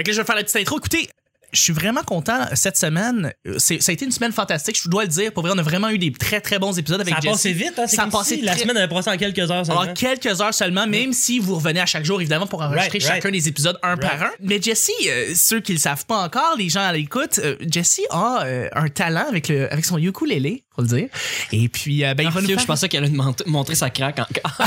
Fait que là, je vais faire la petite intro. Écoutez, je suis vraiment content cette semaine. C'est- Ça a été une semaine fantastique, je dois le dire. Pour vrai, on a vraiment eu des très très bons épisodes avec Ça a Jesse. passé vite, hein? Ça a passé si la semaine avait passé en quelques heures seulement. Alors, quelques heures seulement, même si vous revenez à chaque jour, évidemment, pour enregistrer Right, chacun right. des épisodes un par un. Mais Jesse, euh, ceux qui le savent pas encore, les gens à l'écoute, euh, Jesse a euh, un talent avec, le, avec son ukulélé, faut le dire. Et puis, euh, ben, il va nous faire... Je pensais qu'elle allait mont- montrer sa craque encore.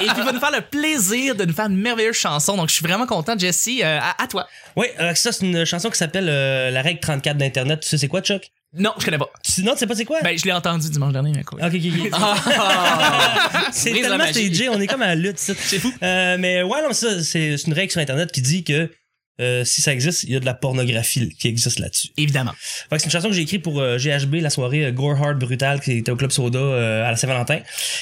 Et puis, il va nous faire le plaisir de nous faire une merveilleuse chanson. Donc, je suis vraiment content, Jesse. euh, à, à toi. Oui, euh, ça, c'est une chanson qui s'appelle euh, La règle 34 d'Internet. Tu sais, c'est quoi, Chuck? Non, je connais pas. Tu, non, tu sais pas c'est quoi? Ben, je l'ai entendu dimanche dernier, mais quoi. Ok, ok, ok. c'est Brise la tellement stagé, on est comme à la lutte. C'est fou. Euh, mais ouais, non, ça, c'est c'est une règle sur Internet qui dit que euh, si ça existe, il y a de la pornographie qui existe là-dessus. Évidemment. C'est une chanson que j'ai écrite pour euh, GHB, la soirée euh, Gore Hard Brutal qui était au Club Soda euh, à la Saint-Valentin.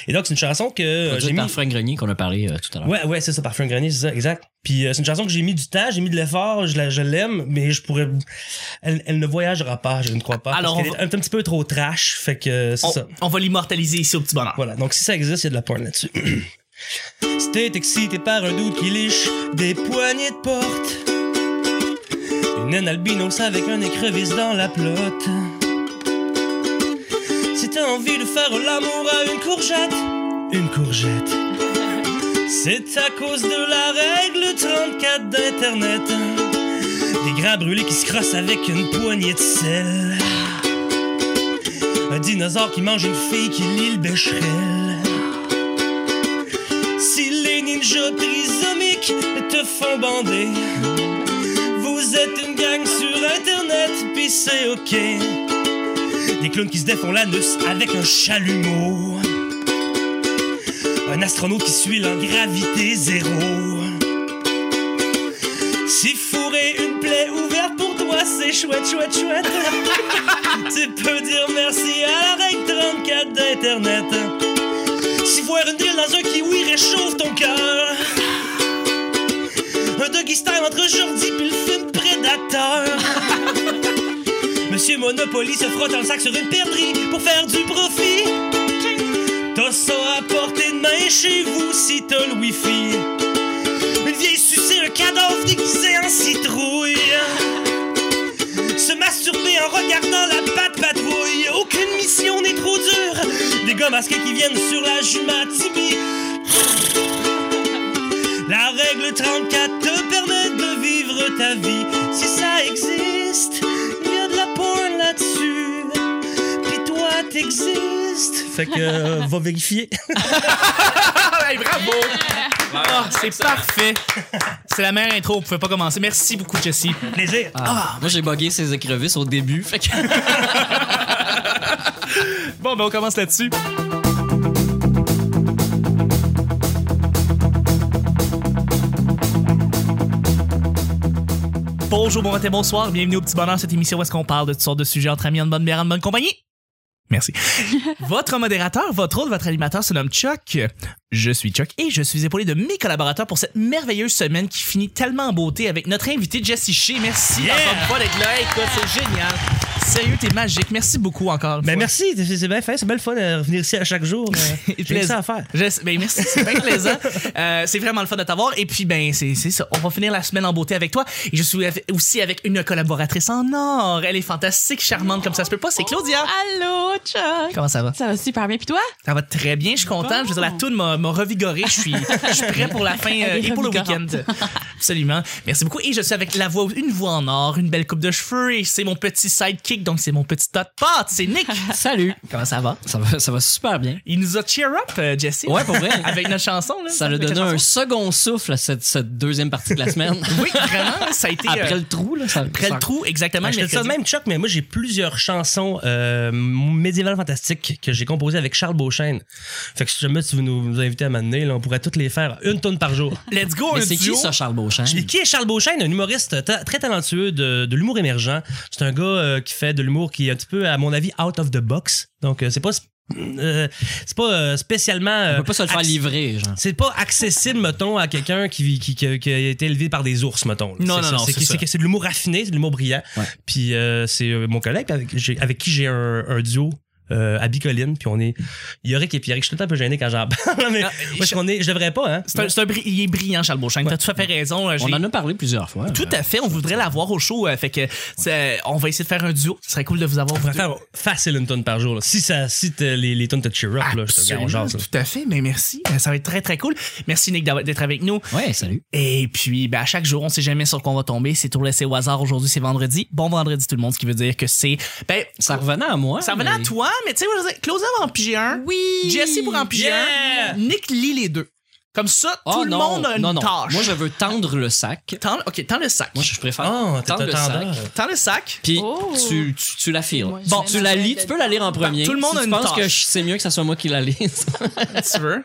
Et donc, c'est une chanson que j'ai mis... par Frank Grenier qu'on a parlé tout à l'heure. Ouais, ouais, c'est ça, Parfum Grenier, c'est ça, exact. Puis euh, c'est une chanson que j'ai mis du temps, j'ai mis de l'effort, je la- je l'aime, mais je pourrais... Elle, elle ne voyagera pas, je ne crois pas. Alors, parce on est un, petit peu trop trash, fait que c'est On, ça. on va l'immortaliser ici au petit bonheur. Voilà, donc si ça existe, il y a de la porn là-dessus. t'es excité par un doute qui liche des poignées de porte, une albinos avec un écrevisse dans la plotte. Si t'as envie de faire l'amour à une courgette, une courgette. C'est à cause de la règle 34 d'Internet. Des gras brûlés qui se crossent avec une poignée de sel. Un dinosaure qui mange une fille qui lit le bécherel. Si les ninjas trisomiques te font bander, êtes une gang sur internet, pis c'est ok. Des clowns qui se défont l'anus avec un chalumeau. Un astronaute qui suit en gravité zéro. Si fourrer une plaie ouverte pour toi, c'est chouette, chouette, chouette. tu peux dire merci à la règle 34 d'Internet. Si voir une drill dans un kiwi réchauffe ton cœur. Un doggy style entre Jordi puis le film Prédateur. Monsieur Monopoly se frotte un sac sur une perdrix pour faire du profit. T'as ça à portée de main chez vous si t'as le wifi. Une vieille sucer un cadavre déguisé en citrouille. Se masturber en regardant la patte patrouille. Aucune mission n'est trop dure. Des gars masqués qui viennent sur la Jumatibie. La règle 34 te permet de vivre ta vie. Si ça existe, il y a de la porn là-dessus. Puis toi, t'existes. Fait que, euh, va vérifier. Ah, hey, bravo! Ah, c'est parfait. C'est la meilleure intro, on pouvait pas commencer. Merci beaucoup, Jesse. Plaisir. Ah, Moi, j'ai bugué ses écrevisses au début. Fait que... Bon, ben on commence là-dessus. Bonjour, bon matin, bonsoir, bienvenue au Petit Bonheur, cette émission où est-ce qu'on parle de toutes sortes de sujets entre amis, en bonne bière, en bonne compagnie. Merci. votre modérateur, votre autre, votre animateur se nomme Chuck. Je suis Chuck et je suis épaulé de mes collaborateurs pour cette merveilleuse semaine qui finit tellement en beauté avec notre invité Jesse Shea. Merci Yeah! encore une fois d'être là. Écoute, c'est génial. Sérieux, t'es magique. Merci beaucoup encore. Ben fois. merci, c'est bien fait, c'est belle fun de revenir ici à chaque jour. Euh, J'ai ça à faire. Je- ben merci, c'est bien plaisant. Euh, c'est vraiment le fun de t'avoir. Et puis, ben, c'est ça. On va finir la semaine en beauté avec toi. Et je suis aussi avec une collaboratrice en or. Elle est fantastique, charmante comme ça se peut pas. C'est Claudia. Allô, Chuck! Comment ça va? Ça va super bien, puis toi? Ça va très bien. Je suis content. Je veux dire, la toune m'a m'a revigoré. Je suis, je suis prêt pour la fin euh, et pour le week-end. Absolument. Merci beaucoup. Et je suis avec la voix, une voix en or, une belle coupe de cheveux. Et c'est mon petit sidekick. Donc, c'est mon petit tot pot. C'est Nick. Salut. Comment ça va? Ça va, ça va super bien. Il nous a cheer up, euh, Jesse. Ouais, pour vrai. Avec notre chanson. Là, Ça a Avec la donné un second souffle à cette, cette deuxième partie de la semaine. Oui, vraiment, ça a été. Après euh, le trou, là. Ça, après ça- le trou, exactement. Je ça même Chuck, mais moi j'ai plusieurs chansons médiévales fantastiques que j'ai composées avec Charles Beauchesne. Fait que si jamais tu veux nous, nous inviter à m'amener, là, on pourrait toutes les faire une tonne par jour. Let's go, Mais un c'est qui ça, Charles Beauchamp? Je- Qui est Charles Beauchesne, un humoriste ta- très talentueux de, de l'humour émergent. C'est un gars euh, qui fait de l'humour qui est un petit peu, à mon avis, out of the box. Donc euh, c'est pas euh, c'est pas euh, spécialement On euh, peut pas se le faire acc- livrer, genre. c'est pas accessible, mettons, à quelqu'un qui, qui, qui, qui a été élevé par des ours, mettons. là. Non, C'est non, non, C'est de l'humour raffiné, c'est de l'humour brillant. Ouais. Puis euh, c'est euh, mon collègue avec, qui j'ai un, un duo euh, à Bicoline, puis on est Yorick et Pierrick. Je suis tout le temps un peu gêné quand j'en parle, mais Ah, moi, je, qu'on est, je devrais pas, hein. C'est un, c'est un bri- il est brillant, Charles Beauchamp. T'as tout à fait raison. euh, On en a parlé plusieurs fois. Tout à fait, on voudrait l'avoir au show. euh, fait que on va essayer de faire un duo. Ce serait cool de vous avoir. On pourrait faire facile une tonne par jour. là. Si, ça, si t'as les, les tonnes te cheer up, là, je te jase, là. tout à fait. Mais merci. Ça va être très, très cool. Merci, Nick, d'être avec nous. Ouais, salut. Et puis, ben, à chaque jour, on sait jamais sur quoi on va tomber. C'est tout laissé au hasard. Aujourd'hui, c'est vendredi. Bon vendredi, tout le monde, ce qui veut dire que c'est. Ben, Ça revenait à moi. ça revenait mais- à toi, mais tu sais, Claudia va en piger un. Oui. Jesse pour en piger Yeah! un. Nick lit les deux. Comme ça, Oh, tout le non, monde a une non, non. tâche. Moi, je veux tendre le sac. Tends- ok, tends le sac. Moi, je préfère Oh, t'es tendre le sac. Tends le sac. Puis Oh. tu, tu, tu la files. Moi, Bon, tu la lis, tu peux la lire en premier. Tout le monde si a une tâche. que je- c'est mieux que ça soit moi qui la lise. tu veux?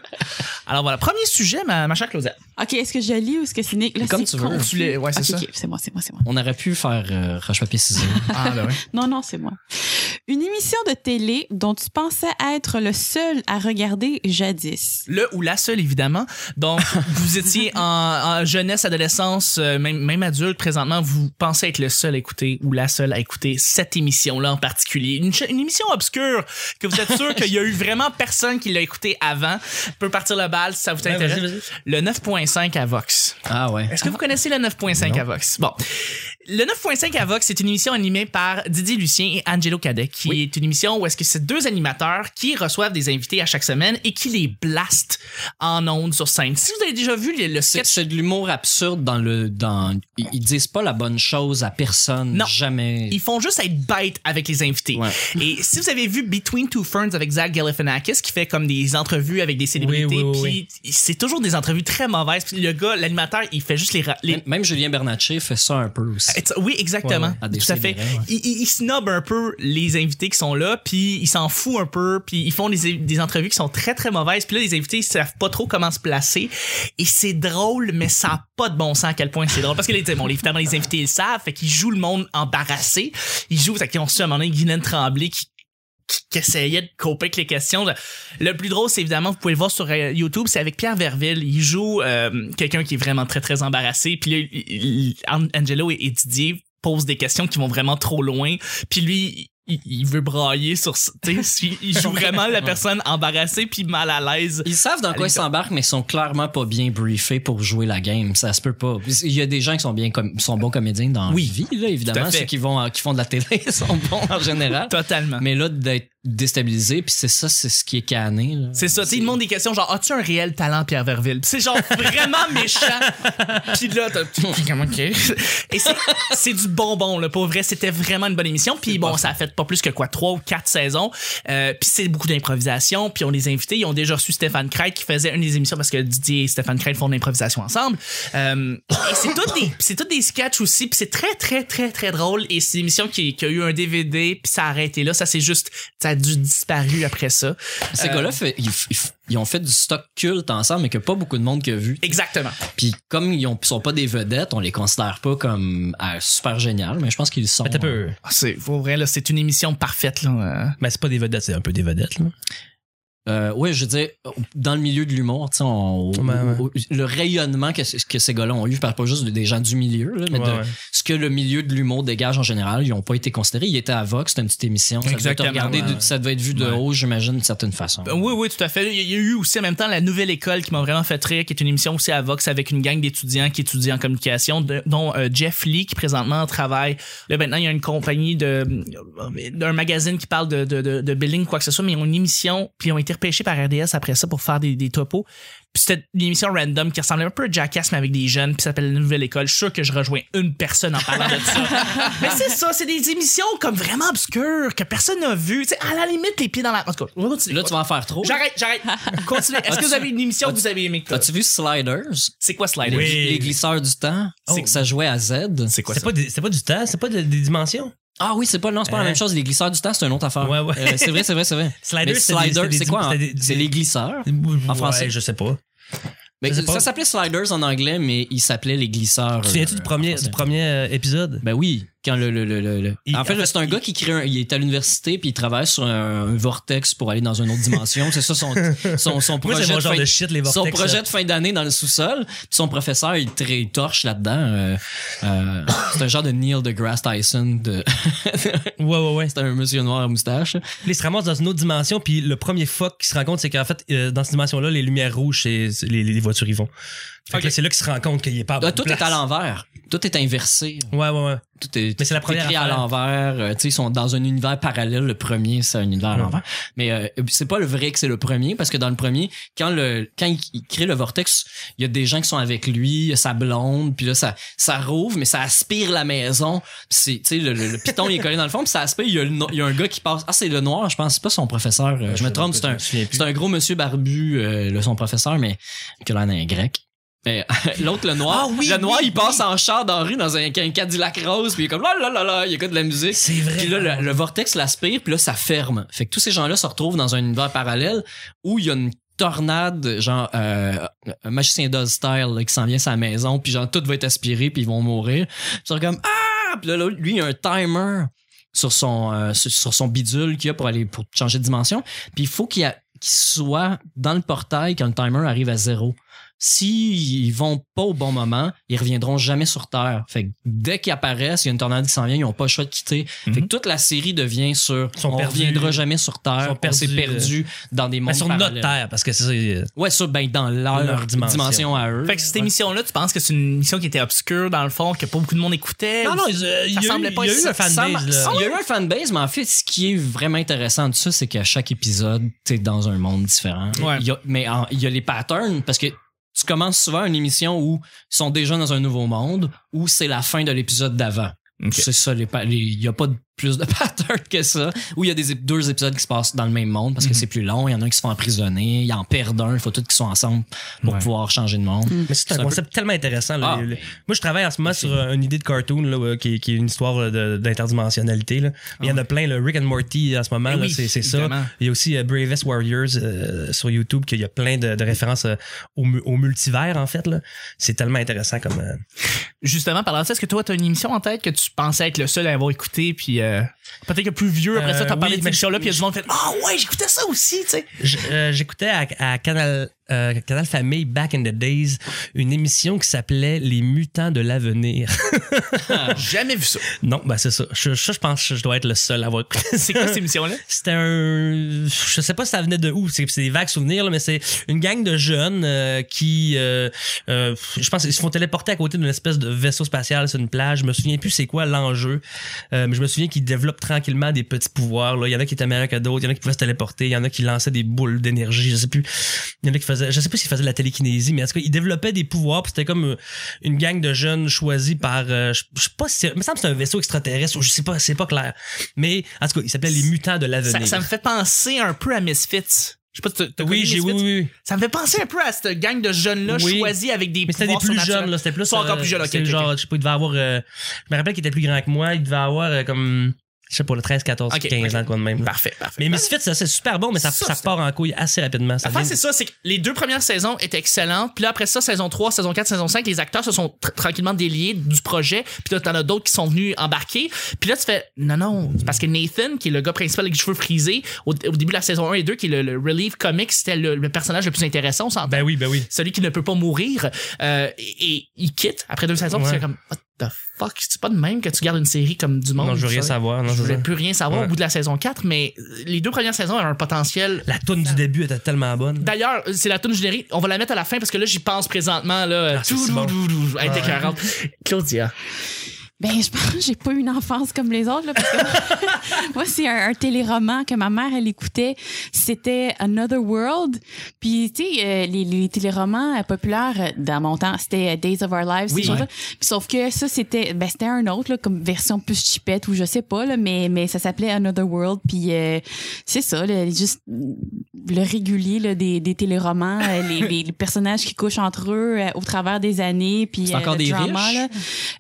Alors voilà, premier sujet, ma, ma chère Claudia. Ok, est-ce que je lis ou est-ce que c'est Nick? Là, Comme tu veux. confus. Tu l'es- ouais, c'est Ok, ça. c'est moi, c'est moi, c'est moi. On aurait pu faire euh, roche-papier-ciseaux. Ah, ben ouais. Non, non, c'est moi. Une émission de télé dont tu pensais être le seul à regarder jadis. Le ou la seule, évidemment. Donc, vous étiez en, en jeunesse, adolescence, euh, même, même adulte, présentement, vous pensez être le seul à écouter ou la seule à écouter cette émission-là en particulier. Une, émission obscure que vous êtes sûr qu'il y a eu vraiment personne qui l'a écouté avant. Peut partir le bal si ça vous Ouais, intéresse. vas-y, vas-y. le 9.5 à Vox. Ah ouais. Est-ce que vous connaissez le 9.5 à Vox? Bon. Le 9.5 à Vox, c'est une émission animée par Didier Lucien et Angelo Cadet, qui est une émission où est-ce que c'est deux animateurs qui reçoivent des invités à chaque semaine et qui les blastent en ondes sur scène. Si vous avez déjà vu le, sketch c'est de l'humour absurde dans le. Dans, ils, disent pas la bonne chose à personne. Non. Jamais. Ils font juste être bêtes avec les invités. Ouais. Et si vous avez vu Between Two Ferns avec Zach Galifianakis qui fait comme des entrevues avec des célébrités, Oui, oui, oui, puis c'est toujours des entrevues très mauvaises. Puis le gars, l'animateur, il fait juste les Même- Même Julien Bernatchez fait ça un peu aussi. Oui, exactement. Ouais, ouais. Tout à fait. célébrés, ouais. Il, snob un peu les invités qui sont là, puis il s'en fout un peu, puis ils font des, des entrevues qui sont très très mauvaises, puis là les invités ils savent pas trop comment se placer et c'est drôle, mais ça a pas de bon sens à quel point c'est drôle parce que les, bon, évidemment les invités ils le savent, fait qu'ils jouent le monde embarrassé, ils jouent, fait qu'ils ont su à un moment donné Guylaine Tremblay qui qui- essayait de coper avec les questions. Le plus drôle, c'est évidemment, vous pouvez le voir sur euh, YouTube, c'est avec Pierre Verville. Il joue euh, quelqu'un qui est vraiment très, très embarrassé. Puis là, Angelo et, et Didier posent des questions qui vont vraiment trop loin. Puis lui, il, il veut brailler sur... Tu sais, il- joue vraiment la personne embarrassée puis mal à l'aise. Ils savent dans quoi ils s'embarquent, mais ils sont clairement pas bien briefés pour jouer la game. Ça se peut pas. Il y a des gens qui sont bien com- sont bons comédiens dans Oui. vie, là, évidemment. Ceux qui vont qui font de la télé sont bons en général. Totalement. Mais là, d'être déstabilisé, puis c'est ça, c'est ce qui est canné. C'est ça, tu il demande des questions genre as-tu un réel talent Pierre Verville? C'est genre vraiment méchant. Puis là comment OK. Et c'est c'est du bonbon là, pour vrai, c'était vraiment une bonne émission. Puis bon, ça a fait pas plus que quoi trois ou quatre saisons. Euh, puis c'est beaucoup d'improvisation, puis on les invités, ils ont déjà reçu Stéphane Crête qui faisait une des émissions parce que Didier et Stéphane Crête font de l'improvisation ensemble. Euh, et c'est tout des c'est tout des sketchs aussi, puis c'est très très très très drôle et c'est une émission qui, qui a eu un DVD puis ça a arrêté là, ça c'est juste ça a dû disparu après ça. Ces Euh, gars-là, ils, ont fait du stock culte ensemble, mais que pas beaucoup de monde qui a vu. Exactement. Puis comme ils ont, sont pas des vedettes, on les considère pas comme ah, super génial, mais je pense qu'ils sont. Peu. Ah, C'est vrai là, c'est une émission parfaite là. euh. Mais c'est pas des vedettes, c'est un peu des vedettes, là. Euh, ouais, je veux dire, dans le milieu de l'humour, tu sais, on- au- le rayonnement que, que ces gars-là ont eu, je parle pas juste des gens du milieu, là, mais Ouais, de ouais. ce que le milieu de l'humour dégage en général, ils ont pas été considérés. Ils étaient à Vox, c'était une petite émission. Ça devait, être Exactement, regardé de- ouais. ça devait être vu de haut, j'imagine, d'une certaine façon. Ben oui, oui, tout à fait. Il y a eu aussi en même temps la nouvelle école qui m'a vraiment fait rire, qui est une émission aussi à Vox avec une gang d'étudiants qui étudient en communication, de- dont euh, Jeff Lee qui présentement travaille. Là maintenant il y a une compagnie de d'un magazine qui parle de, de, de, de billing quoi que ce soit, mais ils ont une émission puis ils ont été repêchés par RDS après ça pour faire des, des topos. Puis c'était une émission random qui ressemblait un peu à Jackass mais avec des jeunes puis ça s'appelle la nouvelle école. Je suis sûr que je rejoins une personne en parlant de ça. mais c'est ça, c'est des émissions comme vraiment obscures que personne n'a vues. Tu sais, à la limite les pieds dans la. En tout cas, on va continuer. Là, tu vas en faire trop. J'arrête, j'arrête. Continuez. Est-ce que vous avez une émission que vous avez aimée? As-tu vu Sliders? C'est quoi Slider? Oui. Les glisseurs du temps? Oh. C'est que ça jouait à Z. C'est quoi C'est ça? pas, des- c'est pas du temps, c'est pas de- des dimensions? Ah oui, c'est pas, non, c'est pas la Hein? même chose. Les glisseurs du temps, c'est une autre affaire. Ouais, ouais. Euh, c'est vrai, c'est vrai, c'est vrai. Slider, Slider, c'est quoi? c'est des- C'est les glisseurs. En français. je sais pas. Mais ça s'appelait Sliders en anglais, mais il s'appelait les glisseurs. Tu te souviens-tu euh, du premier, du premier euh, épisode? Ben oui, quand le, le, le, le- le- Il- en fait, en là, fait, c'est un il- gars qui crée un, il est à l'université puis il travaille sur un, un vortex pour aller dans une autre dimension. c'est ça son, son, son projet de fin, de shit, les vortex. son projet là. de fin d'année dans le sous-sol. Son professeur, il, il torche là-dedans. Euh, euh, C'est un genre de Neil deGrasse Tyson. De... Ouais, ouais, ouais. c'est un monsieur noir à moustache. Il se ramasse dans une autre dimension, puis le premier fuck qu'il se rend compte, c'est qu'en fait, euh, dans cette dimension-là, les lumières rouges, c'est c'est les, les voitures y vont. Fait que Ok. là, c'est là qu'il se rend compte qu'il est pas à tout place. est à l'envers. Tout est inversé. Ouais, ouais, ouais. Tout est, Mais c'est la première écrit à l'envers. Euh, tu sais, ils sont dans un univers parallèle. Le premier, c'est un univers à Ouais. l'envers. Mais euh, c'est pas le vrai que c'est le premier parce que dans le premier, quand le quand il, il crée le vortex, il y a des gens qui sont avec lui, il y a sa blonde, puis là ça ça rouvre, mais ça aspire la maison. C'est tu sais le, le, le piton il est collé dans le fond, puis ça aspire. Il y a, le il y a un gars qui passe. Ah c'est le noir, je pense. C'est pas son professeur. euh, je me trompe. C'est un c'est un gros monsieur barbu, euh, le- son professeur, mais a l'air d'un grec. L'autre, le noir, Ah oui, le noir, oui, il passe en char dans la rue dans un, un Cadillac rose, puis il est comme là là là là, il écoute de la musique. C'est vrai. Puis là, le, le vortex l'aspire, puis là, ça ferme. Fait que tous ces gens-là se retrouvent dans un univers parallèle où il y a une tornade, genre euh, un magicien d'Oz style là, qui s'en vient à sa maison, puis genre tout va être aspiré, puis ils vont mourir. Puis ils sont comme ah, puis là, là, lui, il y a un timer sur son euh, sur, son bidule qu'il a pour aller pour changer de dimension. Puis il faut qu'il soit dans le portail quand le timer arrive à zéro. S'ils vont pas au bon moment, ils reviendront jamais sur Terre. Fait que dès qu'ils apparaissent, il y a une tornade qui s'en vient, ils ont pas le choix de quitter. Fait que Mhm. toute la série devient sur Ils sont on perdus. reviendra jamais sur Ils Terre, sont on s'est perdus, perdu dans des mondes Mais sur notre terre, parce que c'est ça. euh, Ouais, ça, ben, dans leur, Leur dimension. dimension. à eux. Fait que cette émission-là, tu penses que c'est une émission qui était obscure dans le fond, que pas beaucoup de monde écoutait? Non, non, ils, euh, il y a eu, semblait pas il y a eu un fanbase, là. Il y a eu un fanbase, mais en fait, ce qui est vraiment intéressant de ça, c'est qu'à chaque épisode, t'es dans un monde différent. Ouais. Y a, mais il y a les patterns, parce que tu commences souvent une émission où ils sont déjà dans un nouveau monde, ou c'est la fin de l'épisode d'avant. C'est ça, il y a pas de- plus de patterns que ça. Où il y a des, ép- deux épisodes qui se passent dans le même monde parce que Mhm. c'est plus long. Il y en a un qui se font emprisonner, ils en perdent un, il faut tous qu'ils soient ensemble pour Ouais. pouvoir changer de monde. Mais c'est un un concept tellement intéressant. là. Ah, Moi, je travaille en ce moment sur euh, une idée de cartoon là, euh, qui, est- qui est une histoire euh, d'interdimensionnalité. il y en a plein. Le Rick and Morty, en ce moment, oui, c'est ça. Il y a aussi euh, Bravest Warriors euh, sur YouTube, qu'il y a plein de, de références euh, au, mu- au multivers, en fait. là. C'est tellement intéressant comme... euh, Justement, parlant de ça, est-ce que toi, t'as une émission en tête que tu pensais être le seul à avoir écté, puis euh, peut-être que plus vieux, après ça, t'as Euh, parlé oui, de cette émission-là, puis il y a du monde qui fait « Ah ouais, j'écoutais ça aussi! » tu sais. Euh, J'écoutais à, à Canal, euh, Canal Famille, back in the days, une émission qui s'appelait Les Mutants de l'avenir. Jamais vu ça. non, ben c'est ça. Je, je pense que je dois être le seul à avoir écouté C'est quoi cette émission-là? C'était un. Je sais pas si ça venait de où, c'est c'est des vagues souvenirs, là, mais c'est une gang de jeunes euh, qui. euh, euh, je pense qu'ils se font téléporter à côté d'une espèce de vaisseau spatial sur une plage. Je me souviens plus c'est quoi l'enjeu, euh, mais je me souviens qu'ils développent tranquillement des petits pouvoirs. Là. Il y en a qui étaient meilleurs que d'autres, il y en a qui pouvaient se téléporter, il y en a qui lançaient des boules d'énergie, je sais plus. Il y en a qui faisaient. Je sais pas s'ils faisaient de la télékinésie, mais en tout cas, ils développaient des pouvoirs, puis c'était comme euh, une gang de jeunes choisis par. euh, je, je sais pas si. c'est- Il me semble que c'est un vaisseau extraterrestre, ou je sais pas, c'est pas clair. Mais en tout cas, il s'appelait Les Mutants de l'avenir. Ça, ça me fait penser un peu à Misfits. Je sais pas, t'as- Oui, j'ai oui, oui. Ça me fait penser un peu à cette gang de jeunes-là Oui. choisis avec des Mais c'était des plus jeunes, là. C'était plus. Ils sont encore euh, plus jeunes, ok, genre, je sais pas, il devait avoir. euh, je me rappelle qu'il était plus grand que moi. Il devait avoir euh, comme. Je sais pas, le 13, 14, Ok, 15 ok. ans, quoi de même. là. Parfait, parfait. Mais Misfits, ça, c'est super bon, mais ça, Ça, part en couille assez rapidement. Ça L'affaire, devient- c'est ça, c'est que les deux premières saisons étaient excellentes. Puis là, après ça, saison 3, saison 4, saison 5, les acteurs se sont tr- tranquillement déliés du projet. Puis là, t'en as d'autres qui sont venus embarquer. Puis là, tu fais, non, non, c'est parce que Nathan, qui est le gars principal avec les cheveux frisés, au, au début de la saison 1 et 2, qui est le, le Relief Comics, c'était le, le personnage le plus intéressant, on s'entend. Ben oui, ben oui. Celui qui ne peut pas mourir. Euh, et, et il quitte après deux saisons. Puis Ouais. c'est comme, the fuck, c'est pas de même que tu gardes une série comme du monde. Non, je veux rien savoir. Non, Je voulais plus rien savoir Ouais. au bout de la saison 4, mais les deux premières saisons avaient un potentiel La toune du début était tellement bonne. D'ailleurs, c'est la tune générique. On va la mettre à la fin parce que là, j'y pense présentement. Là, Ah, Tout, si bon. Elle était. Claudia. Ben, je pense que j'ai pas une enfance comme les autres, là, parce que moi, c'est un, un téléroman que ma mère, elle écoutait. C'était Another World. Puis, tu sais, euh, les, les téléromans euh, populaires euh, dans mon temps, c'était Days of Our Lives, Oui. ces choses-là. Puis, sauf que ça, c'était, ben, c'était un autre, là, comme version plus chipette ou je sais pas, là, mais, mais ça s'appelait Another World. Puis, euh, c'est ça, là, juste le régulier là, des, des téléromans, les, les, les personnages qui couchent entre eux au travers des années. Puis, C'est encore le des drama, riches?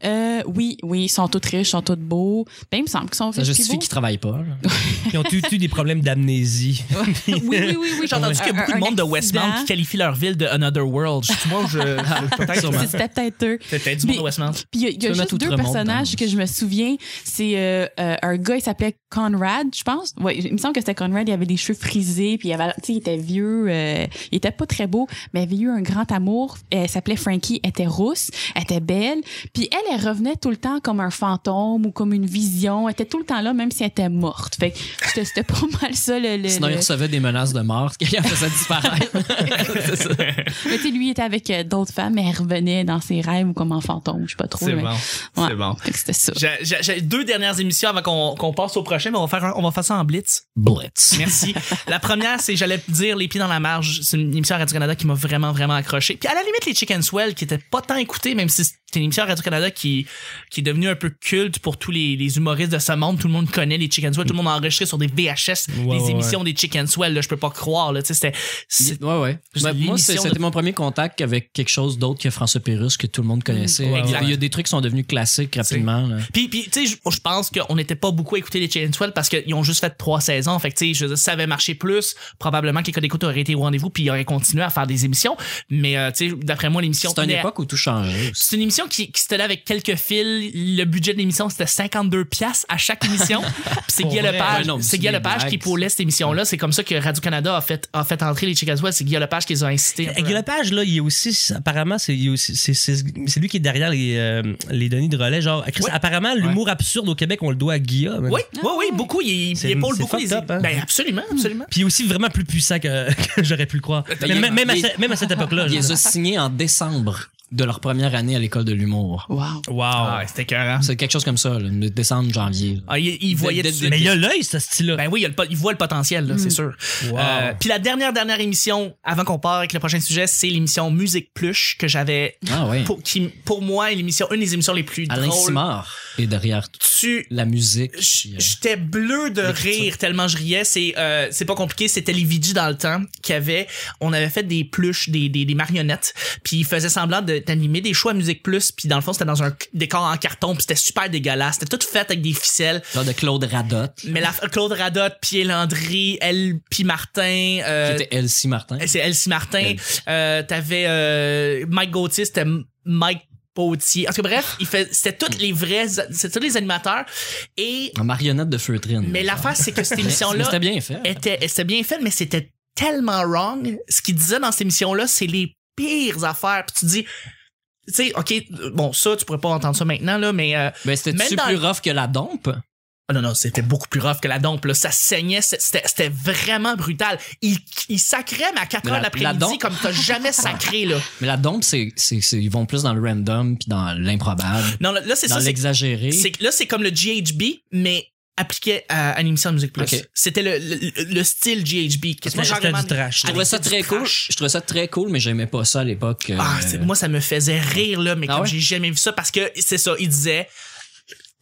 là. Oui, oui, ils sont tous riches, ils sont tous beaux. Ben, il me semble qu'ils sont Ça riches. justifie puis qu'ils travaillent pas. là. Ils ont eu, eu des problèmes d'amnésie? oui, oui, oui, oui. J'ai entendu qu'il y a beaucoup de monde de Un Westmount qui qualifie leur ville de Another World. Je- Moi, je. je- Peut-être Sûrement. C'était peut-être eux. C'est peut-être du monde de Mais- Westmount. Puis il y a, il y a Tu vas juste deux personnages que je me souviens. C'est euh, euh, un gars, il s'appelait Conrad, je pense. Ouais, il me semble que c'était Conrad. Il avait des cheveux frisés, puis il avait, tu sais, il était vieux. euh, il était pas très beau, mais il avait eu un grand amour. Elle s'appelait Frankie. Elle était rousse, elle était belle. Puis elle, elle revenait tout le temps comme un fantôme ou comme une vision. Elle était tout le temps là, même si elle était morte. Fait que c'était pas mal ça. Le, le- Sinon, il le- recevait des menaces de mort qui la faisait disparaître. C'est ça. Mais tu sais, lui, il était avec euh, d'autres femmes, mais elle revenait dans ses rêves ou comme en fantôme. Je sais pas trop. C'est mais- bon. Ouais. C'est bon. Fait que c'était ça. J'ai- deux dernières émissions avant qu'on passe au prochain, mais on va faire, un- on va faire ça en blitz. Blitz. Merci. la première, c'est, j'allais dire, Les Pieds dans la Marge. C'est une émission à Radio-Canada qui m'a vraiment, vraiment accroché. Puis à la limite, les Chicken Swell, qui étaient pas tant écoutés, même si c'est une émission à Radio-Canada qui, qui est devenue un peu culte pour tous les, les humoristes de ce monde. Tout le monde connaît les Chicken Swell. Tout le monde a enregistré sur des VHS Ouais, les ouais, émissions des Chicken Swell. Là, je peux pas croire. Là, c'était, c'est- Ouais, ouais. C'est Ben, moi, c'était de- mon premier contact avec quelque chose d'autre que François Pérus que tout le monde connaissait. Ouais, Il y a- ouais. il y a des trucs qui sont devenus classiques rapidement. là. Puis, puis tu sais, je- pense qu'on n'était pas beaucoup à écouter les Chicken Swell parce qu'ils ont juste fait trois saisons. Fait que, tu sais, je veux dire, si ça avait marché plus, probablement que les codes d'écoute auraient été au rendez-vous puis ils auraient continué à faire des émissions. Mais, euh, tu sais, d'après moi, l'émission... C'est une époque où tout changeait. C'est une émission qui, qui se tenait avec quelques fils. Le budget de l'émission, c'était 52 pièces à chaque émission. Puis c'est Guy? Lepage, Ouais, non, mais c'est Guy Lepage qui poulait cette émission-là. C'est comme ça que Radio-Canada a fait, a fait entrer les Chicken Swell. C'est Guy Lepage qui les a incités. Guy Lepage, là, il est aussi, apparemment, c'est il est aussi- c'est- c'est- c'est lui qui est derrière les, euh, les Denis de relais. Genre, Chris, Ouais. apparemment, l'humour absurde au Québec, on le doit à Guilla. man. Oui, oui, oui, beaucoup. Il, il épaule c'est beaucoup les. up, hein? Ben, absolument, absolument. Puis il est aussi vraiment plus puissant que, que j'aurais pu le croire. il Même, à, même à cette époque-là. Il les a signés en décembre de leur première année à l'école de l'humour. Wow. Wow. Ah, c'était écœurant. C'est quelque chose comme ça, là, de décembre, janvier. là. Ah, il, il voyait de. Mais il a l'œil, ce style-là. Ben oui, il, a le voit le potentiel, là, c'est sûr. Wow. Euh, Puis la dernière, dernière émission, avant qu'on part avec le prochain sujet, c'est l'émission Musique Pluche que j'avais, Ah ouais. pour, qui, pour moi, est l'émission, une des émissions les plus Alain drôles. Simard est derrière tout. Tu, la musique. Euh, J'étais bleu de rire tellement je riais. C'est euh, c'est pas compliqué. C'était les VG dans le temps qui avait. On avait fait des pluches, des, des, des marionnettes. Puis ils faisaient semblant de- d'animer des shows à musique plus. Puis dans le fond c'était dans un décor en carton. Puis c'était super dégueulasse. C'était tout fait avec des ficelles. genre de Claude Radotte, Mais la Claude Radotte, Pierre Landry, Elle, puis Martin. Euh, était Elsie Martin. c'est Elsie Martin. Euh, T'avais euh, Mike Gauthier, c'était Mike Potier. En tout cas, bref, il fait, c'était tous les vrais, c'était tous les animateurs. Et, En marionnette de feutrine. mais l'affaire, c'est que cette émission-là C'était bien fait. était, c'était bien fait, mais c'était tellement wrong. Ce qu'il disait dans cette émission-là, c'est les pires affaires. Puis tu dis, tu sais, ok, bon, ça, tu pourrais pas entendre ça maintenant, là, mais, euh, c'était Même dans- plus rough que la dompe? ah non, non, c'était beaucoup plus rough que la dompe, là. Ça saignait, c'était, c'était vraiment brutal. Il, il sacrait, mais à 4 Mais heures la- l'après-midi, la comme t'as jamais sacré, là. Mais la dompe, c'est, c'est, c'est- ils vont plus dans le random puis dans l'improbable, Non, là, c'est dans ça, c'est l'exagéré. Là, c'est comme le GHB, mais appliqué à, à l'émission de Musique Plus. C'était le, le, le style GHB. Qu'est-ce que C'était du trash. je trouvais ça très cool. trash. Je trouvais ça très cool, mais j'aimais pas ça à l'époque. euh, Ah, c'est- moi, ça me faisait rire, là, mais Ah comme ouais? j'ai jamais vu ça, parce que c'est ça, il disait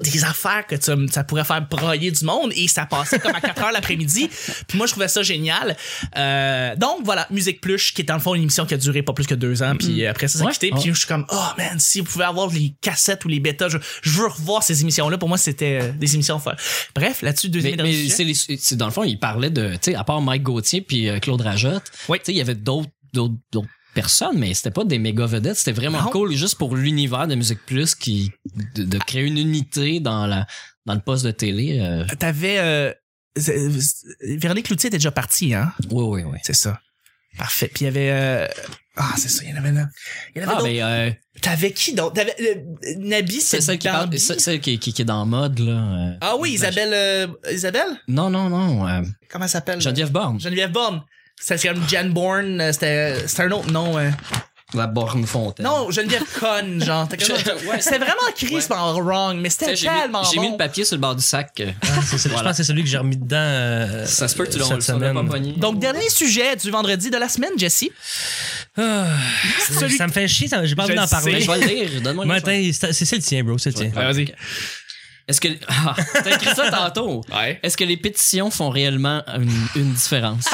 des affaires que tu- ça pourrait faire broyer du monde et ça passait comme à 4 heures l'après-midi. Puis moi, je trouvais ça génial. Euh, donc, voilà, Musique Pluche, qui est dans le fond une émission qui a duré pas plus que deux ans. Puis après ça, ça Ouais. quitté. Puis je suis comme, oh man, si vous pouvez avoir les cassettes ou les bêtas, je, je veux revoir ces émissions-là. Pour moi, c'était euh, des émissions folles. Bref, là-dessus, deuxième Mais, mais c'est, les- c'est- dans le fond, il parlait de, tu sais, à part Mike Gauthier puis euh, Claude Rajotte, Oui. tu sais, il y avait d'autres, d'autres, d'autres personnes, mais c'était pas des méga vedettes. C'était vraiment Non. cool, juste pour l'univers de Musique Plus, qui, de, de créer une unité dans la, dans le poste de télé. euh, T'avais... Euh, Véronique Cloutier était déjà partie, hein? oui, oui, oui. C'est ça. Parfait. Puis il y avait... euh, Ah, c'est ça, il y en avait là. Il y en avait Ah, ben, euh, T'avais qui d'autre? T'avais... euh, Nabi, c'est c'est celle qui parle, celle qui, qui, qui est dans mode, là. Ah oui, Isabelle... euh, Isabelle? Non, non, non. Comment elle s'appelle? Geneviève Borne. Geneviève Bourne. C'était comme Jan Bourne. euh, C'était c'était un autre nom. euh. La Borne Fontaine. Non, Geneviève Conn, genre. Ouais. C'était vraiment crispement wrong, mais c'était sais, J'ai mis, tellement j'ai mis bon. le papier sur le bord du sac. euh, Ah, c'est Voilà. Je pense que c'est celui que j'ai remis dedans. euh, Ça se peut que tu l'as. Donc, dernier sujet du vendredi de la semaine, Jesse. Ah, Celui- Ça me fait chier, j'ai pas envie d'en parler. Je vais le lire. Donne-moi le Ouais, c'est c'est le tien, bro, c'est le tien. Ouais. vas-y. Est-ce que. Ah, t'as écrit ça tantôt. Ouais. Est-ce que les pétitions font réellement une, une différence?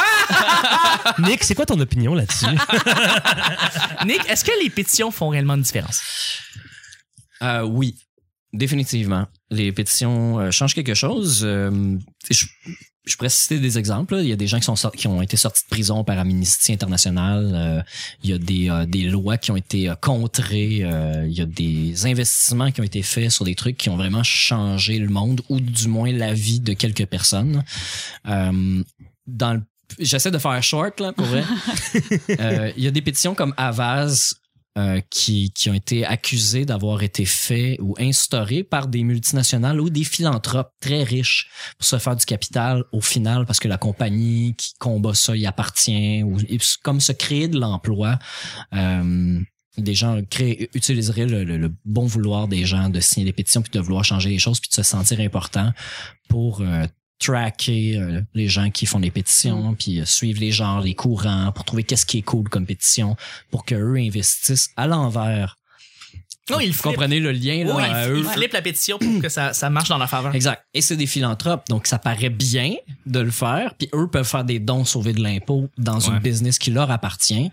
Nick, c'est quoi ton opinion là-dessus? Nick, est-ce que les pétitions font réellement une différence? Euh, oui, définitivement. Les pétitions euh, changent quelque chose. Euh, je, je pourrais citer des exemples. là. Il y a des gens qui, sont sortis- qui ont été sortis de prison par Amnesty International. Euh, il y a des, euh, des lois qui ont été euh, contrées. Il y a des investissements qui ont été faits sur des trucs qui ont vraiment changé le monde ou du moins la vie de quelques personnes. Euh, dans le J'essaie de faire short, là, pour vrai. Il y a des pétitions comme Avaz euh, qui, qui ont été accusés d'avoir été faits ou instaurés par des multinationales ou des philanthropes très riches pour se faire du capital au final parce que la compagnie qui combat ça y appartient ou comme se créer de l'emploi. Euh, des gens créent, utiliseraient le, le- le bon vouloir des gens de signer des pétitions puis de vouloir changer les choses puis de se sentir important pour euh, tracker euh, les gens qui font des pétitions puis euh, suivre les genres, les courants pour trouver qu'est-ce qui est cool comme pétition pour que eux investissent à l'envers. Non, il comprenez le lien là, Oui, à il, eux. il flippe la pétition pour que ça, ça marche dans leur faveur. Exact. Et c'est des philanthropes, donc ça paraît bien de le faire. Puis eux peuvent faire des dons sauvés de l'impôt dans Ouais. une business qui leur appartient.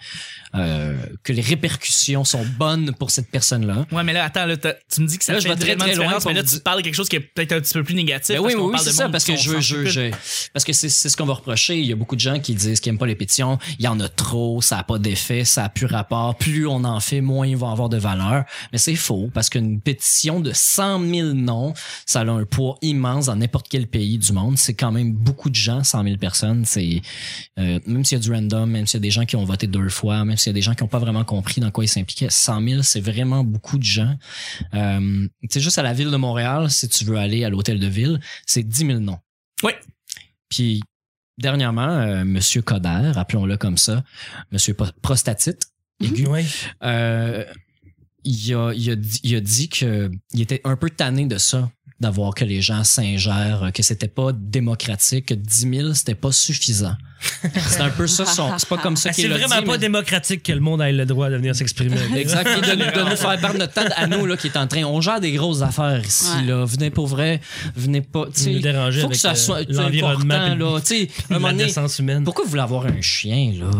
Euh, que les répercussions sont bonnes pour cette personne-là. Ouais, mais là, attends, là, tu me dis que ça Là, je fait vais très, très loin mais là, tu parles de quelque chose qui est peut-être un petit peu plus négatif. Ben oui, parce oui, oui, c'est ça, parce que je je, je- parce que c'est, c'est ce qu'on va reprocher. Il y a beaucoup de gens qui disent qu'ils aiment pas les pétitions. Il y en a trop, ça a pas d'effet, ça a plus rapport. Plus on en fait, moins ils vont avoir de valeur. Mais c'est faux, parce qu'une pétition de 100 000 noms, ça a un poids immense dans n'importe quel pays du monde. C'est quand même beaucoup de gens, 100 000 personnes. C'est, euh, même s'il y a du random, même s'il y a des gens qui ont voté deux fois, même s'il y a des gens qui ont pas vraiment compris dans quoi ils s'impliquaient, 100 000, c'est vraiment beaucoup de gens. Euh, tu sais, juste à la ville de Montréal, si tu veux aller à l'hôtel de ville, c'est 10 000 noms. Oui. Puis, dernièrement, euh, Monsieur Coder, appelons-le comme ça, Monsieur Prostatite, aigu, Ouais. euh, il, a, il, a dit, il a dit que il était un peu tanné de ça, d'avoir que les gens s'ingèrent, que c'était pas démocratique, que 10 000, c'était pas suffisant. C'est un peu ça, son- c'est pas comme ça Ah, qu'il C'est l'a vraiment dit, pas mais- démocratique que le monde ait le droit de venir s'exprimer. Exact. Et de, de nous faire perdre notre temps à nous, là, qui est en train. On gère des grosses affaires ici, Ouais. là. Venez pour vrai. Venez pas. Tu nous sais, déranger faut que ça euh, soit l'environnement là. Tu sais, à un moment la donné, décence humaine. pourquoi vous voulez avoir un chien, là?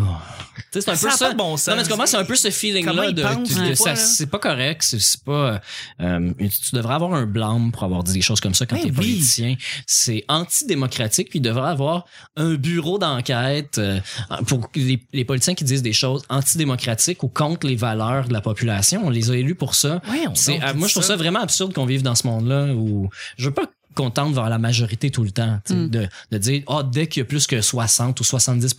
Tu sais, c'est un Ça peu a ça. pas de bon sens. Non, mais tu comprends, c'est un peu ce feeling-là de, de- ça- là? c'est pas correct, c'est c'est pas, euh, tu devrais avoir un blâme pour avoir dit des choses comme ça quand Ben t'es oui. politicien. C'est antidémocratique, puis il devrait avoir un bureau d'enquête euh, pour les, les politiciens qui disent des choses antidémocratiques ou contre les valeurs de la population. On les a élus pour ça. Ouais, on C'est, euh, moi, je trouve ça vraiment absurde qu'on vive dans ce monde-là où je veux pas qu'on tente vers la majorité tout le temps. Mm. De, de dire, ah, dès qu'il y a plus que 60 ou 70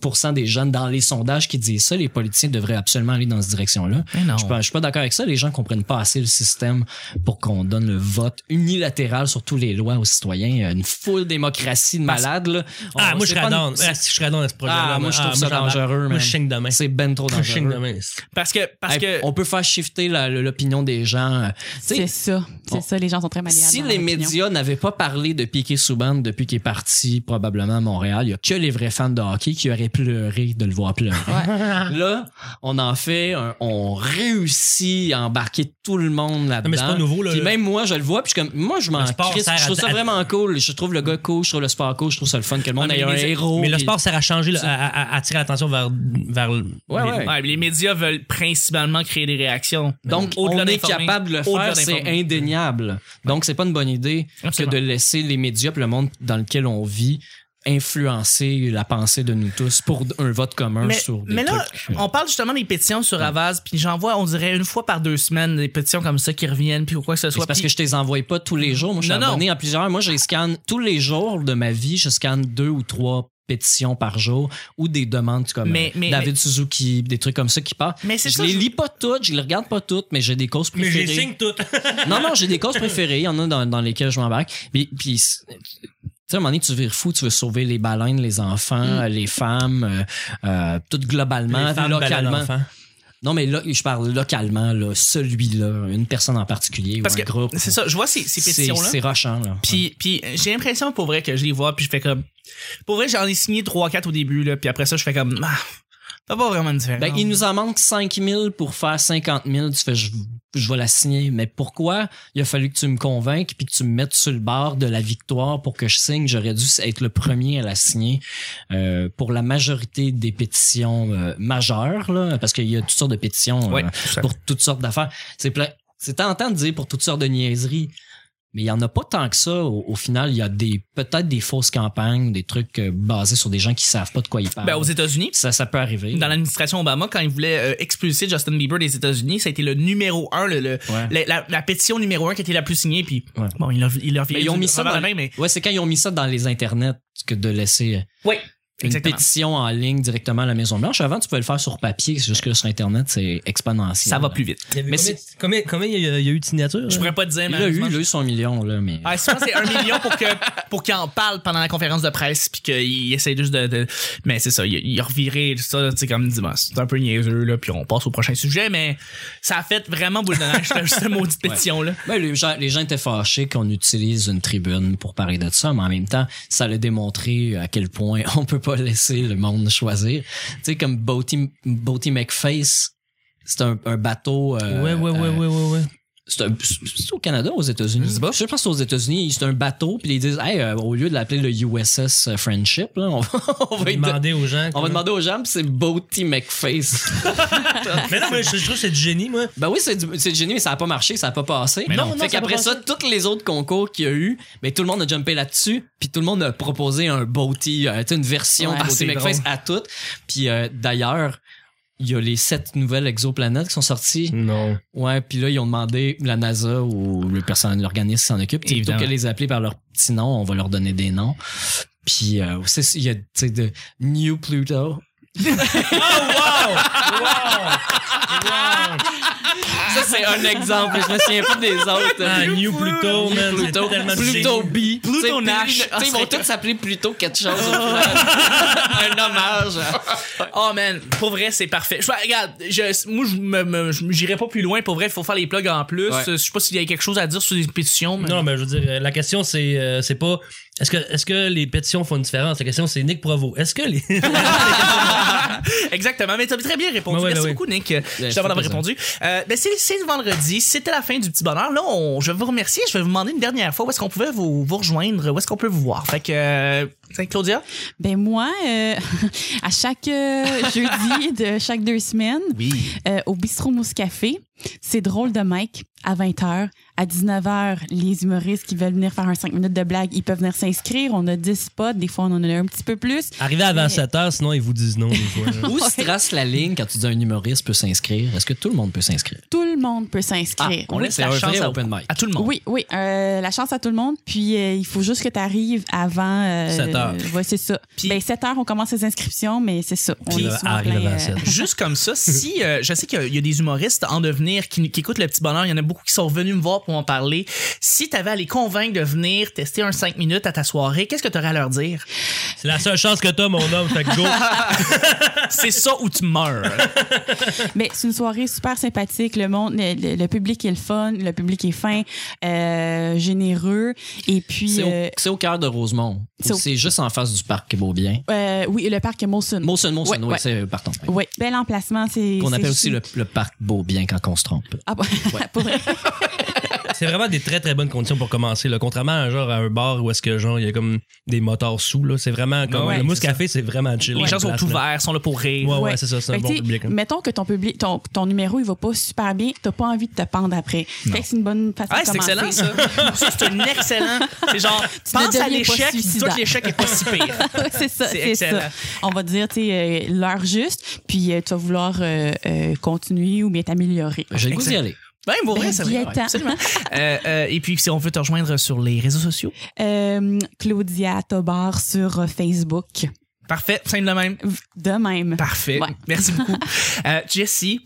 pourcent des jeunes dans les sondages qui disent ça, les politiciens devraient absolument aller dans cette direction-là. Je suis pas, je suis pas d'accord avec ça. Les gens comprennent pas assez le système pour qu'on donne le vote unilatéral sur toutes les lois aux citoyens. Une full démocratie de malades, là. Ah, moi, je serais Ah, si je serais à ce projet-là. Ah, moi, je trouve ça j'embarque. dangereux, Moi, je demain. C'est ben trop dangereux. demain. Parce que, parce Hey, que, On peut faire shifter l'opinion des gens. euh, C'est ça. C'est ça. Les gens sont très malléables. Si dans les opinion. Médias n'avaient pas parlé de Piqué Souban depuis qu'il est parti probablement à Montréal, il y a que les vrais fans de hockey qui auraient pleuré de le voir pleurer. Là, on en fait, un- on réussit à embarquer tout le monde là-dedans. Mais c'est pas nouveau, là. Puis même moi, je le vois, puis je suis comme, moi, je m'en Le sport crisse. Je trouve ça à- vraiment cool. Je trouve le gars cool, je trouve le sport cool, je trouve ça le fun que le monde Ah, mais ait un les- héros. Mais le sport sert à changer, là, à, à- à attirer l'attention vers, vers Ouais, les- ouais. ouais, les médias veulent principalement créer des réactions. Donc, Au-delà on est capable de le faire, c'est indéniable. Donc, c'est pas une bonne idée Que de laisser les médias le monde dans lequel on vit influencer la pensée de nous tous pour un vote commun Mais, sur des mais là, trucs. on parle justement des pétitions sur Avaz, puis j'en vois, on dirait une fois par deux semaines, des pétitions comme ça qui reviennent, puis ou quoi que ce soit. C'est parce que je te les envoie pas tous les jours. Moi, je suis Non, non. abonné à plusieurs. Moi, je les scanne tous les jours de ma vie. Je scanne deux ou trois pétitions par jour ou des demandes comme Mais- mais- David Suzuki, des trucs comme ça qui partent. Mais c'est je ça, les je- lis pas toutes, je les regarde pas toutes, mais j'ai des causes Mais préférées. j'ai signe tout. Non, non, j'ai des causes préférées. Il y en a dans, dans lesquelles je m'embarque. Puis, puis sais, à un moment donné, tu vires fou, tu veux sauver les baleines, les enfants, les femmes, euh, euh, tout globalement, Les femmes baleines localement. Non, mais là, je parle localement, là, celui-là, une personne en particulier Parce ou un que groupe. c'est ça, je vois ces, ces pétitions-là. c'est rochant, là. Puis, puis j'ai l'impression pour vrai que je les vois, puis je fais comme. Pour vrai, j'en ai signé 3-4 au début, là, puis après ça, je fais comme. Ah, ça pas vraiment différent. Ben, il nous en manque 5000 pour faire 50 000. Tu fais, je, je vais la signer. Mais pourquoi il a fallu que tu me convainques puis que tu me mettes sur le bord de la victoire pour que je signe? J'aurais dû être le premier à la signer euh, pour la majorité des pétitions euh, majeures, là, parce qu'il y a toutes sortes de pétitions euh, Ouais, pour toutes sortes d'affaires. C'est plein. C'est tentant de dire pour toutes sortes de niaiseries. Mais il y en a pas tant que ça. Au, au final, il y a des peut-être des fausses campagnes, des trucs euh, basés sur des gens qui savent pas de quoi ils parlent. Ben, aux États-Unis, ça, ça peut arriver. dans l'administration Obama, quand il voulait euh, expulser Justin Bieber des États-Unis, ça a été le numéro un, le, le- Ouais. la, la- la pétition numéro un qui était la plus signée, puis Ouais. bon, il leur il leur ils ont mis ça dans, la main, mais Ouais, c'est quand ils ont mis ça dans les internets que de laisser. Oui. Une Exactement. pétition en ligne directement à la Maison Blanche. Avant, tu pouvais le faire sur papier, c'est juste que sur Internet, c'est exponentiel. Ça va plus vite. Il y avait Mais combien, combien, combien il y a, il y a eu de signatures? Je hein? pourrais pas te dire, Il a eu, il a eu son million, là, mais. Ah, souvent, c'est un million pour que pour qu'il en parle pendant la conférence de presse puis qu'il essaie juste de, de- mais c'est ça il, il a reviré ça tu sais comme dit bon, c'est un peu niaiseux là puis on passe au prochain sujet mais ça a fait vraiment boule de neige cette, cette maudite pétition là Ben, les, gens, les gens étaient fâchés qu'on utilise une tribune pour parler de ça, mais en même temps, ça a démontré à quel point on peut pas laisser le monde choisir. Tu sais, comme Boaty, Boaty McFace, c'est un, un bateau. euh, Ouais, ouais, ouais, euh, ouais, ouais, ouais. C'est un- c'est au Canada ou aux États-Unis? Je sais pas. Je pense que c'est aux États-Unis. C'est un bateau, puis ils disent, hey, euh, au lieu de l'appeler le USS Friendship, là, on va, on va, Demander aux gens. on va demander aux gens, puis c'est Boaty McFace. Mais non, mais je, je trouve que c'est du génie, moi. Ben oui, c'est du, c'est du génie, mais ça a pas marché, ça a pas passé. Mais non, non, fait qu'après ça, tous les autres concours qu'il y a eu, ben tout le monde a jumpé là-dessus, puis tout le monde a proposé un Boaty, euh, tu sais, une version Ouais. de Ah, Boaty McFace drôle. à toutes. Puis euh, d'ailleurs, il y a les sept nouvelles exoplanètes qui sont sorties. Non. Ouais, puis là ils ont demandé la NASA ou le personnel, l'organisme qui s'en occupe, sais, plutôt que les appeler par leur petit nom, on va leur donner des noms. Puis euh, il y a tu sais de New Pluto. Ça c'est un exemple, je me souviens pas des autres. Ah, New Pluto, man. Pluto, Pluto. B. Pluto T'sais, Nash. Ah, Ils vont c'est- tous s'appeler Pluto quelque chose. final. Un hommage. oh man pour vrai c'est parfait je, regarde je, moi je j'irai pas plus loin pour vrai il faut faire les plugs en plus Ouais. je sais pas s'il y a quelque chose à dire sur les pétitions mais Non, mais je veux dire, la question, c'est euh, c'est pas. Est-ce que, est que les pétitions font une différence? La question, c'est Nick Provo. Est-ce que les. Exactement, mais tu as très bien répondu. Ouais, Merci beaucoup, Nick, ça d'avoir répondu. Euh, ben, c'est, vendredi, c'était la fin du petit bonheur. Là, on, je vais vous remercier. Je vais vous demander une dernière fois où est-ce qu'on pouvait vous, vous rejoindre, où est-ce qu'on peut vous voir. Fait que, euh, Claudia? Ben moi, euh, à chaque euh, jeudi de chaque deux semaines, Oui. euh, au Bistrot Mousse Café, c'est drôle de Mike à 20h. À 19h, les humoristes qui veulent venir faire un 5 minutes de blague, ils peuvent venir s'inscrire. On a 10 spots, des fois on en a un petit peu plus. Arrivez avant Mais- 7 heures, sinon ils vous disent non des fois. Où se trace la ligne quand tu dis un humoriste peut s'inscrire? Est-ce que tout le monde peut s'inscrire? Tout le monde peut s'inscrire. On Oui, laisse la chance à, open mic. à tout le monde. Oui, oui, euh, la chance à tout le monde. Puis euh, il faut juste que tu arrives avant. Euh, 7 heures. Ouais, c'est ça. Puis- ben 7 heures, on commence les inscriptions, mais c'est ça. On Puis plein, euh, 7. Juste comme ça, si euh, je sais qu'il y a- il y, a des humoristes en devenir qui, qui écoutent le petit bonheur, il y en a beaucoup qui sont venus me voir pour en parler. Si tu avais à les convaincre de venir tester un 5 minutes à ta soirée, qu'est-ce que tu aurais à leur dire? C'est la seule chance que t'as, mon homme. Fait que go. C'est ça ou tu meurs. Mais c'est une soirée super sympathique. Le monde, le, le- le public est le fun, le public est fin, euh, généreux. Et puis, C'est au, euh, au cœur de Rosemont. C'est juste en face du parc Beaubien. euh, oui, le parc. Molson, Molson, Ouais, oui, c'est partant. Oui, bel emplacement. C'est Qu'on appelle aussi le, le parc Beaubien quand on se trompe. Ah, bon, pour vrai. C'est vraiment des très très bonnes conditions pour commencer. Là. Contrairement à, genre, à un bar où est-ce que genre il y a comme des moteurs sous. Là. C'est vraiment comme Ouais, le mousse c'est café, c'est vraiment chill. Les gens sont ouverts, sont là pour rire. Ouais, ouais, c'est ça. C'est un que, bon public. hein. Mettons que ton public, ton, ton numéro, il va pas super bien, t'as pas envie de te pendre après. Fait que c'est une bonne façon Ouais, de c'est commencer. excellent ça. ça c'est un excellent. C'est genre Tu pense à l'échec, dis-toi que l'échec est pas si pire. C'est ça, C'est c'est excellent. ça. On va te dire, tu euh, l'heure juste, puis euh, tu vas vouloir euh, euh, continuer ou bien t'améliorer. J'ai le goût d'y Excellent. aller. Ben, pour vrai, Ben, c'est vrai. Absolument. Euh, euh, et puis, si on veut te rejoindre sur les réseaux sociaux, Euh, Claudia Tobar sur Facebook. parfait, simple de même. De même. Parfait. Ouais. Merci beaucoup. Euh, Jessie,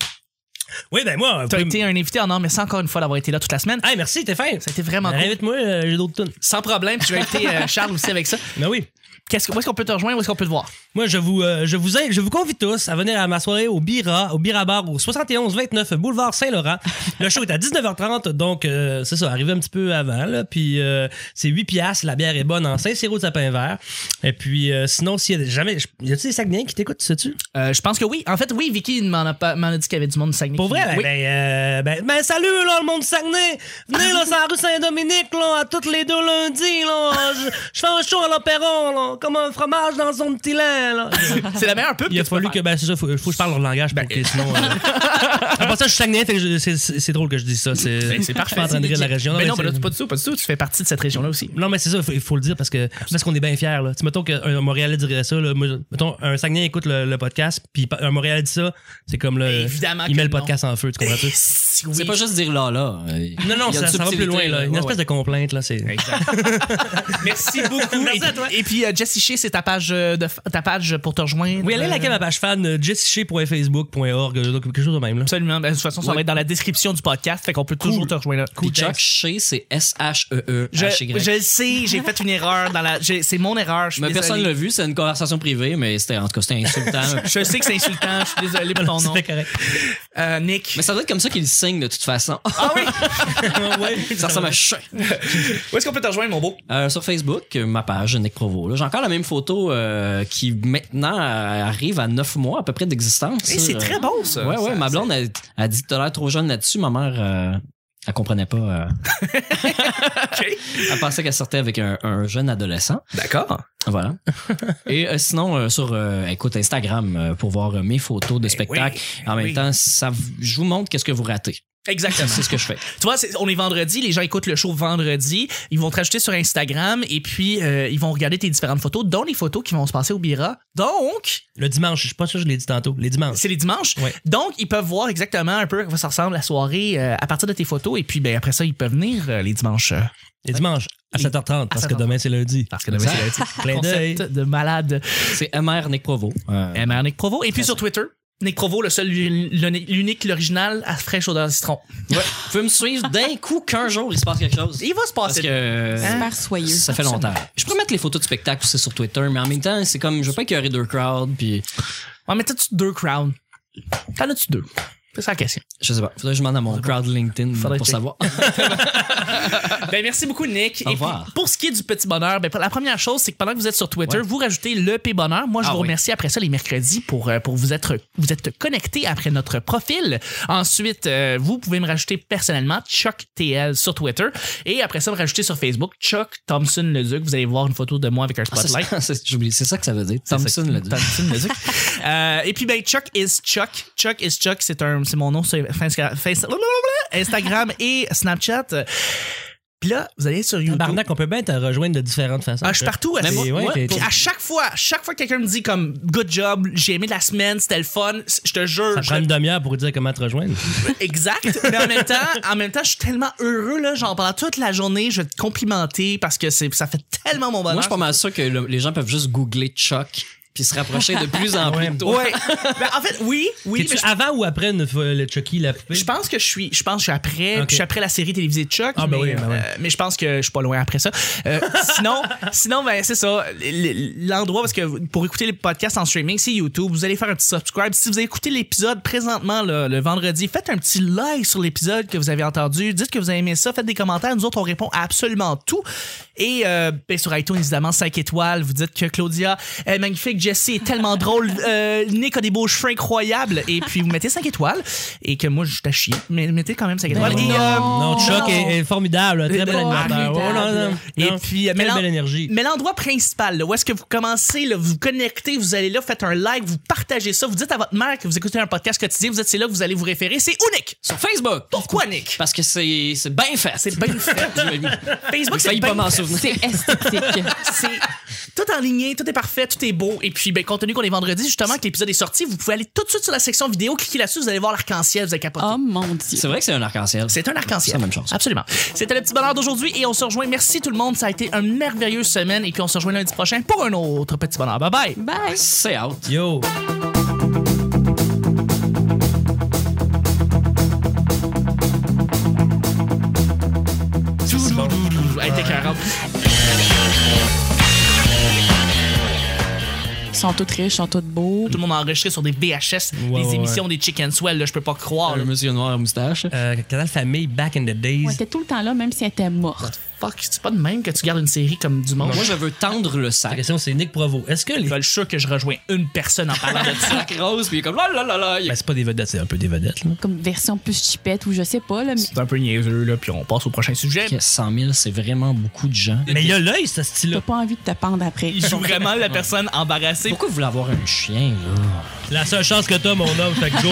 Oui, ben moi. tu as été un invité en or. Merci encore une fois d'avoir été là toute la semaine. m- Hey, merci, t'es a été vraiment cool. Invite-moi, euh, j'ai d'autres tunes. Sans problème. Puis je vais inviter euh, Charles aussi avec ça. Ben oui. Qu'est-ce que, où est-ce qu'on peut te rejoindre? Où est-ce qu'on peut te voir? Moi, je vous, euh, je vous, invite- je vous convie tous à venir à ma soirée au Bira, au Bira Bar, au 71-29 boulevard Saint-Laurent. Le show est à 19h30, donc euh, c'est ça, arrivez un petit peu avant, là. Puis euh, c'est 8 piastres, la bière est bonne en Saint-Cyro de sapin vert. Et puis euh, sinon, s'il y a jamais, y a-tu des Saguenayens qui t'écoutent, sais-tu? Euh, je pense que oui. En fait, oui, Vicky m'en a, pas, m'en a dit qu'il y avait du monde de Saguenay. Pour vrai, ben, Oui. ben, euh, ben, ben, salut là, le monde de Saguenay! Venez là, sur la rue Saint-Dominique, là, à tous les deux lundis, là. Je, je fais un show à l'opéron, là, comme un fromage dans son petit lait, là. C'est la meilleure pub Il a que tu peux fallu que, ben, c'est ça, faut, faut que je parle leur langage pour que sinon. Euh... à part ça, je suis Saguenay, fait que je- c'est- c'est c'est drôle que je dise ça. C'est Ben, c'est Je suis parfait. pas en train de rire de la région. Mais mais non, c'est- pas, du- pas du tout, pas du tout. Tu fais partie de cette région-là aussi. non, mais c'est ça, il faut, il faut le dire parce que parce qu'on est bien fiers. Là. Tu sais, mettons qu'un Montréalais dirait ça. Là, moi, mettons, un Saguenay écoute le, le podcast, puis un Montréalais dit ça, c'est comme le. Évidemment Il que met le non. podcast en feu, tu comprends-tu? Si oui. C'est pas juste dire là, là. Non, non, ça, ça va plus loin. Là. Une espèce de complainte. Là, c'est... Merci beaucoup. Merci et, à toi. et puis, euh, Jesse, Jess Ishii, c'est ta page, euh, de, ta page pour te rejoindre. Oui, allez liker Euh, ma page fan, euh, jessiché.facebook.org, quelque chose de même. Là. Absolument. Ben, de toute façon, ça va être dans la description du podcast, fait qu'on peut toujours te rejoindre là. Puis Chuck c'est S-H-E-E. Je, H-Y. je le sais, j'ai fait une erreur dans la. j'ai- C'est mon erreur. Mais personne désolé. l'a vu, c'est une conversation privée, mais c'était en tout cas c'était insultant. Je sais que c'est insultant. Je suis désolé pour ton nom. C'était correct. Euh, Nick. mais ça doit être comme ça qu'il signe de toute façon. Ah oui. ouais, ça ressemble à chien. Où est-ce qu'on peut te rejoindre, mon beau? Euh, sur Facebook, ma page, Nick Provo. là. J'ai encore la même photo euh, qui maintenant euh, arrive à 9 mois à peu près d'existence. Eh, c'est Euh, très beau, ça. Ouais, ouais, Ça- ma blonde a, a dit t'as l'air trop jeune là-dessus. Ma mère, euh, elle comprenait pas. euh, OK. elle pensait qu'elle sortait avec un, un jeune adolescent. D'accord. Voilà. Et euh, sinon, euh, sur euh, écoute Instagram euh, pour voir euh, mes photos de spectacle. oui, en même oui. temps, ça, v- je vous montre qu'est-ce que vous ratez. Exactement. C'est ce que je fais. Tu vois, on est vendredi, les gens écoutent le show vendredi, ils vont te rajouter sur Instagram et puis euh, ils vont regarder tes différentes photos, dont les photos qui vont se passer au Bira. Donc, Le dimanche, je sais pas sûr, je l'ai dit tantôt. Les dimanches. c'est les dimanches. Ouais. Donc, ils peuvent voir exactement un peu à quoi ça ressemble la soirée euh, à partir de tes photos et puis ben, après ça, ils peuvent venir euh, les dimanches. Les dimanches à Les- 7h30, parce que 7h30. demain, c'est lundi. parce que demain, c'est lundi. D'œil. Concept de malade. C'est MR Nick Provo. MR Nick Provo. Et puis sur Twitter, Nick Provo, le seul, l'unique, l'original à fraîche odeur de citron. ouais. Vous pouvez me suivre? D'un coup qu'un jour il se passe quelque chose. Il va se Parce passer. que euh, Super soyeux. ça fait longtemps. Je pourrais mettre les photos de spectacle aussi sur Twitter, mais en même temps, c'est comme je veux pas qu'il y ait deux crowds, puis En mettant tu deux crowns? T'en as-tu deux? C'est ça la question. je sais pas. Faudrait que je demande à mon crowd LinkedIn Faudrait pour savoir. Ben, merci beaucoup, Nick. Au Et revoir. puis, pour ce qui est du petit bonheur, ben, la première chose, c'est que pendant que vous êtes sur Twitter, Ouais. vous rajoutez le P bonheur. Moi, je Ah vous oui. remercie après ça les mercredis pour, euh, pour vous être, vous êtes connecté après notre profil. Ensuite, euh, vous pouvez me rajouter personnellement Chuck TL sur Twitter. Et après ça, me rajouter sur Facebook Chuck Thompson Leduc. Vous allez voir une photo de moi avec un Ah, spotlight. c'est- J'oublie, c'est ça que ça veut dire. Thompson Leduc. Euh, et puis, ben, Chuck is Chuck. Chuck is Chuck, c'est un, c'est mon nom sur Instagram et Snapchat. Puis là, vous allez sur YouTube. Barnac, on peut bien te rejoindre de différentes façons. Ah, je suis partout. Moi- ouais, à chaque fois, chaque fois que quelqu'un me dit comme good job, j'ai aimé la semaine, c'était le fun, je te jure, Ça je- prend une demi-heure pour dire comment te rejoindre. exact. Mais en même temps, en même temps, je suis tellement heureux là, genre pendant toute la journée, je vais te complimenter parce que c'est ça fait tellement mon bonheur. Moi, je suis pas mal sûr que le- les gens peuvent juste googler Chuck puis se rapprocher de plus en plus de toi. Ouais. Ben, en fait, oui, oui. T'es-tu mais je- avant ou après une le Chucky, la poupée? Je pense que je suis, je pense que je suis après, puis je suis après la série télévisée de Chuck, Ah, ben mais, oui, ben oui. euh, mais je pense que je suis pas loin après ça. Euh, sinon, sinon ben c'est ça, l'endroit parce que pour écouter les podcasts en streaming, c'est YouTube. Vous allez faire un petit subscribe. Si vous avez écouté l'épisode présentement là, le vendredi, faites un petit like sur l'épisode que vous avez entendu. Dites que vous avez aimé ça, faites des commentaires. Nous autres, on répond à absolument tout. Et euh, ben, sur iTunes, évidemment, 5 étoiles. Vous dites que Claudia est magnifique, Jessie est tellement drôle, euh, Nick a des beaux cheveux incroyables. Et puis vous mettez 5 étoiles. Et que moi, je suis à chier. Mais mettez quand même 5 étoiles. Ben Et, non. euh, Non, Chuck est, est formidable, très bel Oh, animateur. Oh, non, Et puis, Quelle mélan- belle énergie. Mais l'endroit principal, là, où est-ce que vous commencez, là, vous vous connectez, vous allez là, faites un like, vous partagez ça, vous dites à votre mère que vous écoutez un podcast quotidien, vous êtes c'est là que vous allez vous référer. C'est où, Nick? Sur Facebook. Pourquoi, Nick? Parce que c'est c'est bien fait. C'est bien fait. Facebook, c'est pas m'en souvenir. C'est esthétique. C'est tout en ligne, tout est parfait, tout est beau. Et puis, ben, compte tenu qu'on est vendredi, justement, que l'épisode est sorti, vous pouvez aller tout de suite sur la section vidéo, cliquez là-dessus, vous allez voir l'arc-en-ciel, vous allez capoter. Oh mon dieu. C'est vrai que c'est un arc-en-ciel. C'est un arc-en-ciel. C'est la même chose. Absolument. C'était le petit bonheur d'aujourd'hui et on se rejoint. Merci tout le monde. Ça a été une merveilleuse semaine et puis on se rejoint lundi prochain pour un autre petit bonheur. Bye bye. Bye. C'est out. Yo. Sont tous riches, ils sont tous beaux. Tout le monde a enregistré sur des VHS, Ouais, des ouais, émissions des Chicken Swell, là, je peux pas croire. là. Un monsieur noir à moustache. Euh, Canal Famille, back in the days. Elle était tout le temps là, même si elle était morte. Fuck, c'est pas de même que tu gardes une série comme du monde. Moi, je veux tendre le La sac. question, c'est Nick Provo. Est-ce que les. je suis sûr que je rejoins une personne en parlant de ça. sac rose, puis il est comme là là là là. Ben, c'est pas des vedettes, c'est un peu des vedettes, là. Comme version plus chipette ou je sais pas, là. Mais C'est un peu niaiseux, là, puis on passe au prochain sujet. Ok, 100 000, c'est vraiment beaucoup de gens. Mais il y a l'œil, ce t'as style-là. pas envie de te pendre après. Il joue vraiment la personne embarrassée. Pourquoi vous voulez avoir un chien, là? La seule chance que t'as, mon homme, fait que go.